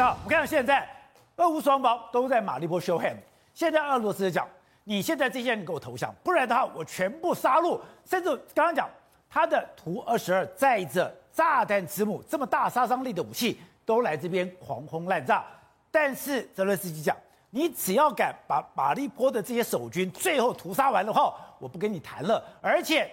那我看到现在，俄乌双方都在马利波 show hand。现在俄罗斯讲，你现在这些人给我投降，不然的话我全部杀戮。甚至刚刚讲，他的图二十二载着炸弹之母这么大杀伤力的武器，都来这边狂轰滥炸。但是泽伦斯基讲，你只要敢把马利波的这些守军最后屠杀完的话，我不跟你谈了。而且。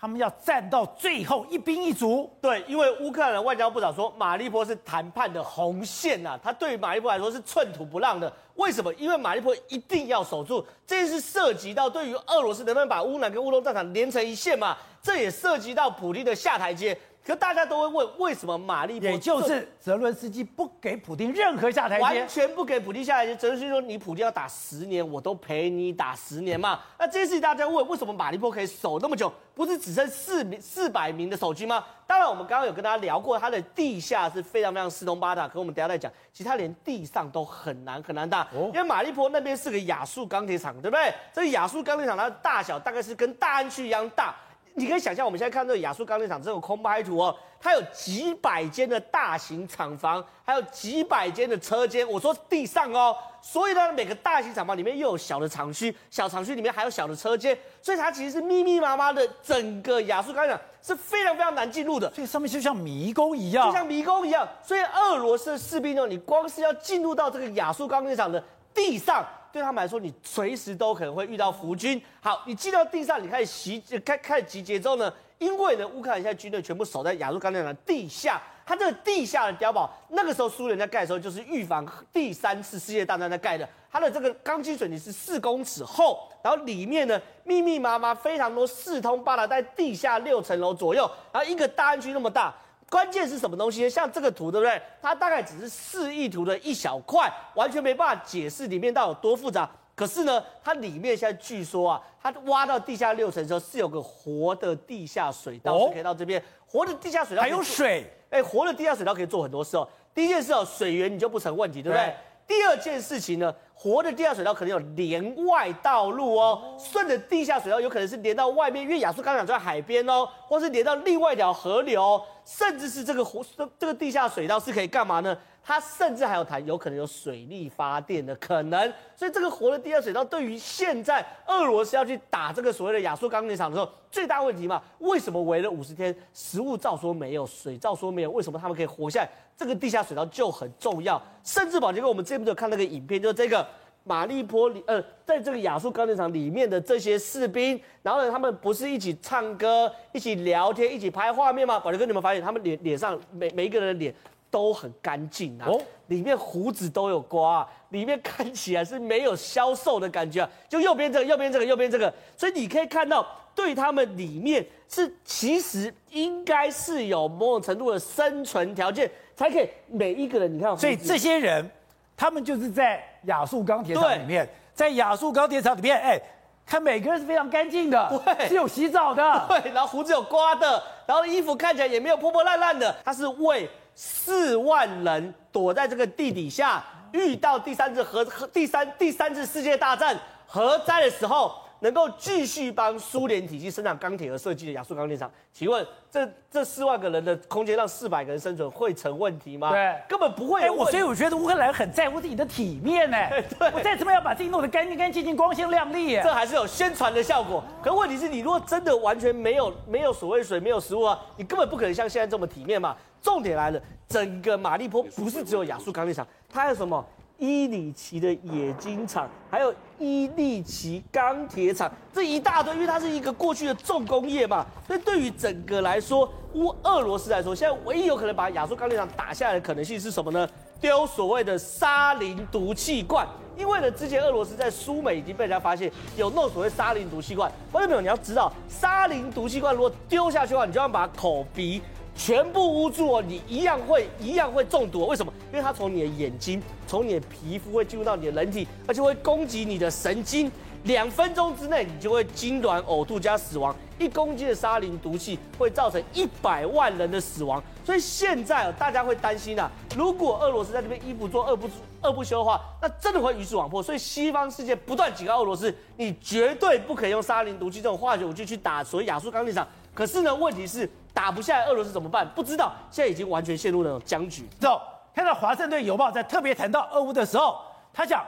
他们要战到最后一兵一卒，对，因为乌克兰的外交部长说，马利波是谈判的红线呐、啊，他对于马利波来说是寸土不让的。为什么？因为马利波一定要守住，这是涉及到对于俄罗斯能不能把乌南跟乌东战场连成一线嘛，这也涉及到普利的下台阶。可大家都会问，为什么马利波也就是泽伦斯基不给普京任何下台阶，完全不给普京下台阶。泽伦斯基说：“你普京要打十年，我都陪你打十年嘛。”那这件事情大家问，为什么马利波可以守那么久？不是只剩四名四百名的守军吗？当然，我们刚刚有跟大家聊过，他的地下是非常非常四通八达。可我们等下再讲，其实他连地上都很难很难打，哦、因为马利波那边是个亚速钢铁厂，对不对？这个亚速钢铁厂它的大小大概是跟大安区一样大。你可以想象，我们现在看这个亚速钢铁厂这种空拍图哦，它有几百间的大型厂房，还有几百间的车间。我说地上哦，所以呢，每个大型厂房里面又有小的厂区，小厂区里面还有小的车间，所以它其实是密密麻麻的。整个亚速钢铁厂是非常非常难进入的，所以上面就像迷宫一样，就像迷宫一样。所以俄罗斯的士兵呢，你光是要进入到这个亚速钢铁厂的地上。对他们来说，你随时都可能会遇到伏军。好，你进到地上，你开始袭开开始集结之后呢，因为呢，乌克兰现在军队全部守在亚速钢铁厂地下，它这个地下的碉堡，那个时候苏联在盖的时候，就是预防第三次世界大战在盖的。它的这个钢筋水泥是四公尺厚，然后里面呢密密麻麻非常多四通八达，在地下六层楼左右，然后一个大安区那么大。关键是什么东西？像这个图，对不对？它大概只是示意图的一小块，完全没办法解释里面到底有多复杂。可是呢，它里面现在据说啊，它挖到地下六层的时候是有个活的地下水道，是可以到这边活的地下水道还有水。哎，活的地下水道可以做很多事哦。第一件事哦，水源你就不成问题，对不对？对第二件事情呢，活的地下水道可能有连外道路哦，顺着地下水道有可能是连到外面，因为亚速钢厂在海边哦，或是连到另外一条河流，甚至是这个活这个地下水道是可以干嘛呢？它甚至还有谈有可能有水力发电的可能，所以这个活的地下水道对于现在俄罗斯要去打这个所谓的亚速钢铁厂的时候，最大问题嘛？为什么围了五十天，食物照说没有，水照说没有，为什么他们可以活下来？这个地下水道就很重要。甚至宝杰哥，我们这边就看那个影片，就是这个马利坡里，呃，在这个亚速钢铁厂里面的这些士兵，然后呢，他们不是一起唱歌、一起聊天、一起拍画面吗？宝杰哥，你们发现他们脸脸上每每一个人的脸。都很干净啊，哦，里面胡子都有刮，里面看起来是没有消瘦的感觉啊。就右边这个，右边这个，右边这个，所以你可以看到，对他们里面是其实应该是有某种程度的生存条件，才可以每一个人你看。所以这些人，他们就是在亚速钢铁厂里面，在亚速钢铁厂里面，哎，看每个人是非常干净的，对，是有洗澡的，对，然后胡子有刮的，然后衣服看起来也没有破破烂烂的，他是为。四万人躲在这个地底下，遇到第三次核核第三第三次世界大战核灾的时候，能够继续帮苏联体系生产钢铁和设计的亚速钢铁厂。请问这这四万个人的空间让四百个人生存会成问题吗？对，根本不会。哎，我所以我觉得乌克兰很在乎自己的体面呢。对，我再怎么样把自己弄得干净干净净、光鲜亮丽，这还是有宣传的效果。可问题是你如果真的完全没有没有所谓水、没有食物啊，你根本不可能像现在这么体面嘛。重点来了，整个马利坡不是只有亚速钢铁厂，它还有什么伊里奇的冶金厂，还有伊利奇钢铁厂，这一大堆，因为它是一个过去的重工业嘛，所以对于整个来说，乌俄罗斯来说，现在唯一有可能把亚速钢铁厂打下来的可能性是什么呢？丢所谓的沙林毒气罐，因为呢，之前俄罗斯在苏美已经被人家发现有弄所谓沙林毒气罐，观众朋友你要知道，沙林毒气罐如果丢下去的话，你就要把口鼻。全部捂住哦，你一样会一样会中毒。为什么？因为它从你的眼睛，从你的皮肤会进入到你的人体，而且会攻击你的神经。两分钟之内，你就会痉挛、呕吐加死亡。一公斤的沙林毒气会造成一百万人的死亡。所以现在大家会担心啊，如果俄罗斯在这边一不做二不二不休的话，那真的会鱼死网破。所以西方世界不断警告俄罗斯，你绝对不可以用沙林毒气这种化学武器去打所谓亚速钢铁厂。可是呢，问题是。打不下来，俄罗斯怎么办？不知道，现在已经完全陷入那种僵局。走，看到《华盛顿邮报》在特别谈到俄乌的时候，他讲，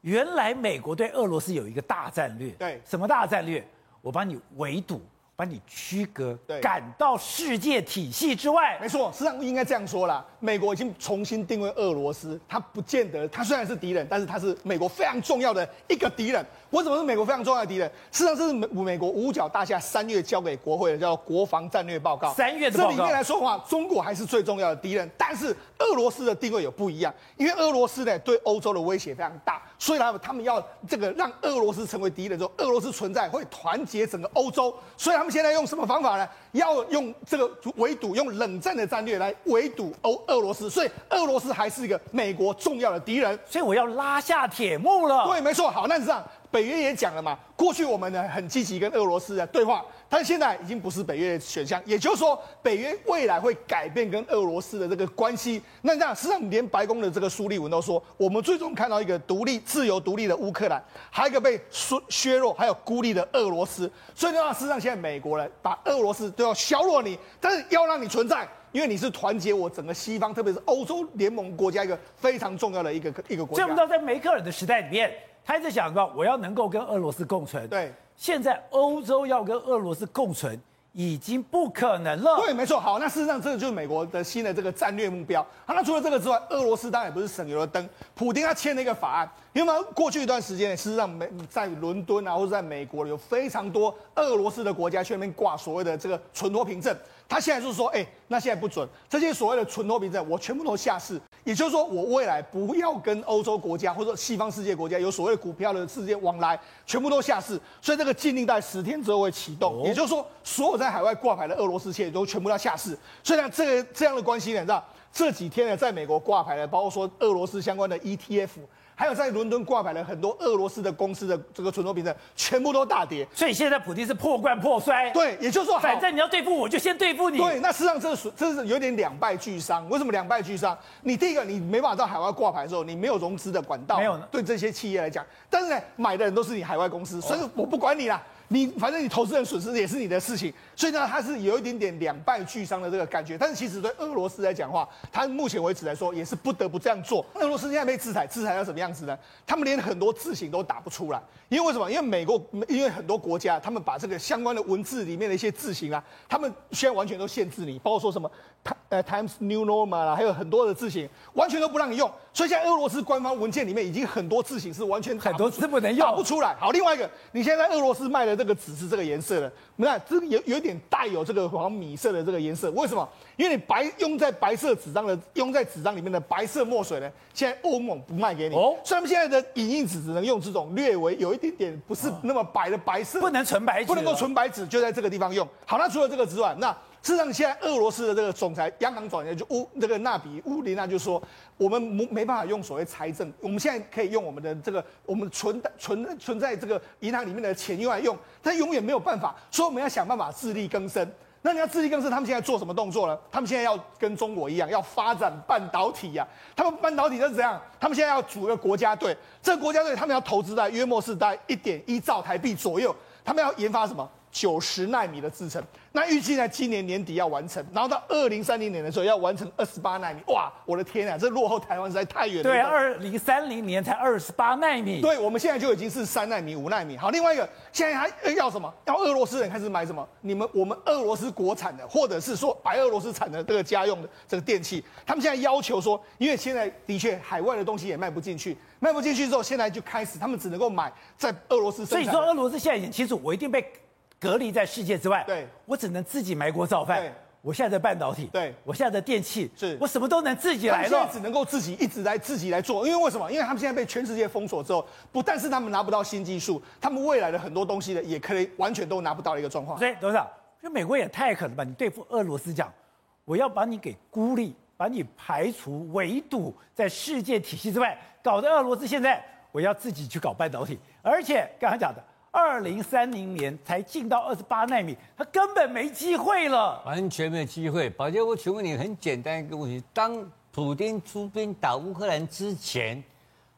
原来美国对俄罗斯有一个大战略。对，什么大战略？我帮你围堵。把你区隔，赶到世界体系之外。没错，实际上应该这样说啦。美国已经重新定位俄罗斯，他不见得，他虽然是敌人，但是他是美国非常重要的一个敌人。为什么是美国非常重要的敌人？实际上这是美美国五角大厦三月交给国会的，叫国防战略报告。三月的报告。这里面来说的话，中国还是最重要的敌人，但是俄罗斯的定位有不一样，因为俄罗斯呢对欧洲的威胁非常大，所以他们他们要这个让俄罗斯成为敌人之后，俄罗斯存在会团结整个欧洲，所以他们现在用什么方法呢？要用这个围堵，用冷战的战略来围堵欧俄罗斯，所以俄罗斯还是一个美国重要的敌人，所以我要拉下铁幕了。对，没错。好，那是这样。北约也讲了嘛，过去我们呢很积极跟俄罗斯的对话，但现在已经不是北约的选项，也就是说，北约未来会改变跟俄罗斯的这个关系。那这样，实际上连白宫的这个苏利文都说，我们最终看到一个独立、自由、独立的乌克兰，还有一个被削削弱、还有孤立的俄罗斯。所以的话，事实上现在美国人把俄罗斯都要削弱你，但是要让你存在，因为你是团结我整个西方，特别是欧洲联盟国家一个非常重要的一个一个国家。这么到在梅克尔的时代里面。他一直想到我要能够跟俄罗斯共存。对，现在欧洲要跟俄罗斯共存已经不可能了。对，没错。好，那事实上这个就是美国的新的这个战略目标。好，那除了这个之外，俄罗斯当然也不是省油的灯。普京他签了一个法案，因为，过去一段时间，事实上美在伦敦啊，或者在美国有非常多俄罗斯的国家去那边挂所谓的这个存托凭证。他现在就是说，哎、欸，那现在不准这些所谓的存托凭证，我全部都下市。也就是说，我未来不要跟欧洲国家或者西方世界国家有所谓的股票的世界往来，全部都下市。所以这个禁令在十天之后会启动。也就是说，所有在海外挂牌的俄罗斯企业都全部要下市。所以呢，这个这样的关系呢，这几天呢，在美国挂牌的，包括说俄罗斯相关的 ETF。还有在伦敦挂牌的很多俄罗斯的公司的这个存托凭证，全部都大跌。所以现在普京是破罐破摔。对，也就是说，反正你要对付我，就先对付你。对，那实际上这是这是有点两败俱伤。为什么两败俱伤？你第一个，你没办法到海外挂牌的时候，你没有融资的管道。没有呢。对这些企业来讲，但是呢，买的人都是你海外公司，所以我不管你啦。你反正你投资人损失也是你的事情，所以呢，它是有一点点两败俱伤的这个感觉。但是其实对俄罗斯来讲的话，它目前为止来说也是不得不这样做。俄罗斯现在被制裁，制裁到什么样子呢？他们连很多字型都打不出来，因为为什么？因为美国，因为很多国家，他们把这个相关的文字里面的一些字型啊，他们现在完全都限制你，包括说什么。呃，Times New Normal 啦，还有很多的字型，完全都不让你用。所以现在俄罗斯官方文件里面已经很多字型是完全很多字不能用，打不出来。好，另外一个，你现在在俄罗斯卖的这个纸是这个颜色的，你看这个有有点带有这个黄米色的这个颜色，为什么？因为你白用在白色纸张的，用在纸张里面的白色墨水呢，现在欧盟不卖给你。哦，所以他们现在的影印纸只能用这种略微有一点点不是那么白的白色，不能纯白纸，不能够纯白纸，就在这个地方用。好，那除了这个之外，那。事实上，现在俄罗斯的这个总裁、央行总裁就乌这个纳比乌林娜就说，我们没没办法用所谓财政，我们现在可以用我们的这个我们存存存在这个银行里面的钱用来用，但永远没有办法，所以我们要想办法自力更生。那你要自力更生，他们现在做什么动作呢？他们现在要跟中国一样，要发展半导体呀、他们半导体是怎样？他们现在要组一个国家队，这个国家队他们要投资在约莫是在一点一兆台币左右，他们要研发什么？九十纳米的制程，那预计在今年年底要完成，然后到二零三零年的时候要完成二十八纳米。哇，我的天啊，这落后台湾实在太远了。对，二零三零年才二十八纳米。对，我们现在就已经是三纳米、五纳米。好，另外一个，现在还要什么？要俄罗斯人开始买什么？你们我们俄罗斯国产的，或者是说白俄罗斯产的这个家用的这个电器，他们现在要求说，因为现在的确海外的东西也卖不进去，卖不进去之后，现在就开始他们只能够买在俄罗斯生产。所以说，俄罗斯现在已经清楚，我一定被。隔离在世界之外，对，我只能自己埋锅造饭。对，我现在的半导体，对，我现在的电器，是我什么都能自己来了。现在只能够自己一直来自己来做，因为为什么？因为他们现在被全世界封锁之后，不但是他们拿不到新技术，他们未来的很多东西呢，也可以完全都拿不到的一个状况。所以董事长，就美国也太狠了吧？你对付俄罗斯讲，我要把你给孤立，把你排除围堵在世界体系之外，搞得俄罗斯现在我要自己去搞半导体，而且刚才讲的。二零三零年才进到二十八纳米，他根本没机会了，完全没有机会。宝杰，我请问你很简单一个问题：当普京出兵打乌克兰之前，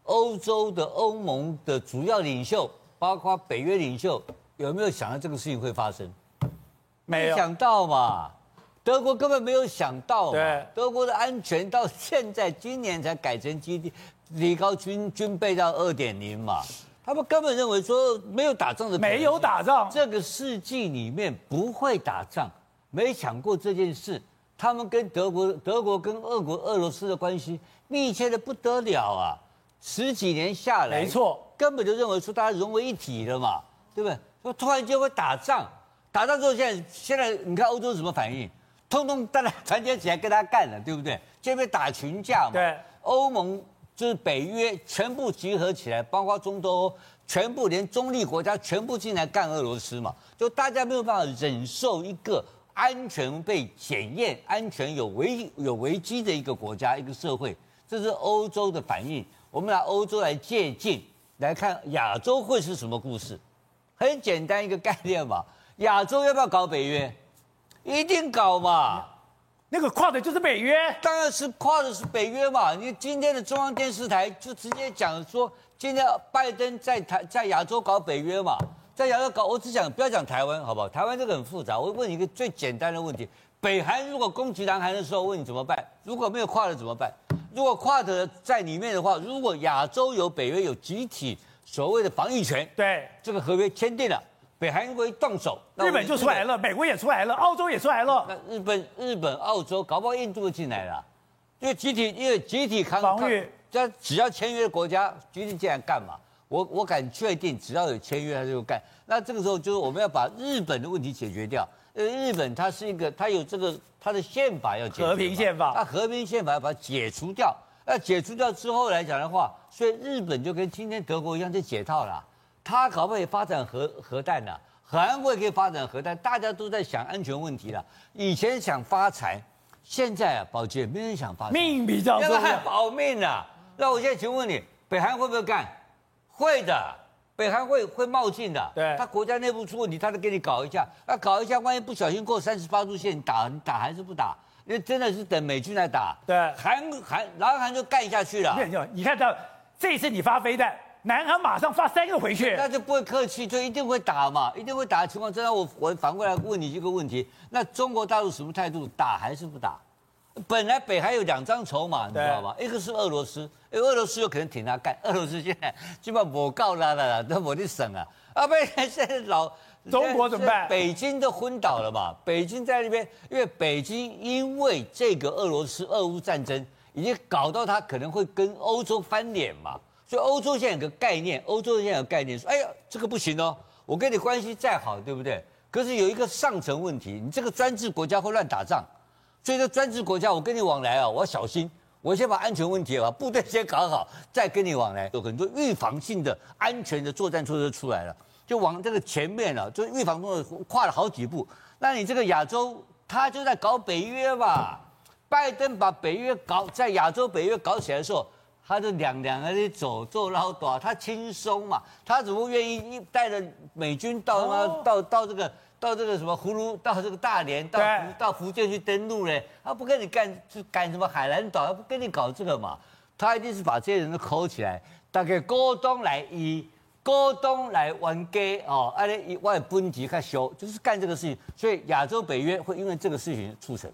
欧洲的欧盟的主要领袖，包括北约领袖，有没有想到这个事情会发生？没有想到嘛？德国根本没有想到嘛，德国的安全到现在今年才改成基地提高军军备到二点零嘛，他们根本认为说没有打仗的，没有打仗，这个世纪里面不会打仗，没想过这件事。他们跟德国、德国跟俄国、俄罗斯的关系密切的不得了啊！十几年下来，没错，根本就认为说大家融为一体了嘛，对不对？说突然间会打仗，打仗之后现在现在你看欧洲什么反应？通通大家团结起来跟他干了，对不对？这边打群架嘛，对，欧盟就是北约全部集合起来，包括中东，全部连中立国家全部进来干俄罗斯嘛，就大家没有办法忍受一个。安全被检验，安全有危有危机的一个国家，一个社会，这是欧洲的反应。我们拿欧洲来借鉴，来看亚洲会是什么故事。很简单一个概念嘛，亚洲要不要搞北约？一定搞嘛。那个跨的就是北约，当然是跨的是北约嘛。你今天的中央电视台就直接讲说，今天拜登在台在亚洲搞北约嘛。在亚洲搞，我只讲不要讲台湾，好不好？台湾这个很复杂。我问你一个最简单的问题：北韩如果攻击南韩的时候，问你怎么办？如果没有跨的怎么办？如果跨的在里面的话，如果亚洲有北约有集体所谓的防御权，对，这个合约签订了，北韩如果一动手，日本就出来了，美国也出来了，澳洲也出来了。那日本、日本、澳洲，搞不好印度都进来了，因为集体，因为集体抗防御，这只要签约的国家集体进来干嘛？我我敢确定，只要有签约，他就干。那这个时候就是我们要把日本的问题解决掉。呃，日本它是一个，它有这个它的宪法要解决。和平宪法。它和平宪法要把它解除掉。那解除掉之后来讲的话，所以日本就跟今天德国一样就解套了。它可不可以发展核核弹呢？韩国也可以发展核弹，大家都在想安全问题了。以前想发财，现在啊，宝杰没人想发财。命比较重要。要保命啊！那我现在请问你，北韩会不会干？会的，北韩会会冒进的。对，他国家内部出问题，他就给你搞一下。那搞一下，万一不小心过三十八度线，你打你打还是不打？因为真的是等美军来打。对，韩韩南韩就干下去了。你看到这一次你发飞弹，南韩马上发三个回去，那就不会客气，就一定会打嘛，一定会打的情况。之下，我我反过来问你一个问题：那中国大陆什么态度？打还是不打？本来北韩有两张筹码，你知道吗？一个是俄罗斯，因为俄罗斯有可能挺他干。俄罗斯现在基本上我告他了，那我的省啊。啊，不然现在老中国怎么办？北京都昏倒了嘛。北京在那边，因为北京因为这个俄罗斯俄乌战争，已经搞到他可能会跟欧洲翻脸嘛。所以欧洲现在有个概念，欧洲现在有概念说，哎呀，这个不行哦，我跟你关系再好，对不对？可是有一个上层问题，你这个专制国家会乱打仗。所以说专制国家，我跟你往来啊，我要小心，我先把安全问题把部队先搞好，再跟你往来。有很多预防性的安全的作战措施出来了，就往这个前面了，就预防中跨了好几步。那你这个亚洲，他就在搞北约吧？拜登把北约搞在亚洲北约搞起来的时候，他就两两个人走做老大，他轻松嘛，他怎么愿意一带着美军到什么、哦、到到这个？到这个什么葫芦，到这个大连，到福到福建去登陆嘞，他不跟你干，就干什么海南岛，他不跟你搞这个嘛，他一定是把这些人都扣起来，大概过冬来以过冬来玩 gay 哦，而且以外分级开修，就是干这个事情，所以亚洲北约会因为这个事情促成。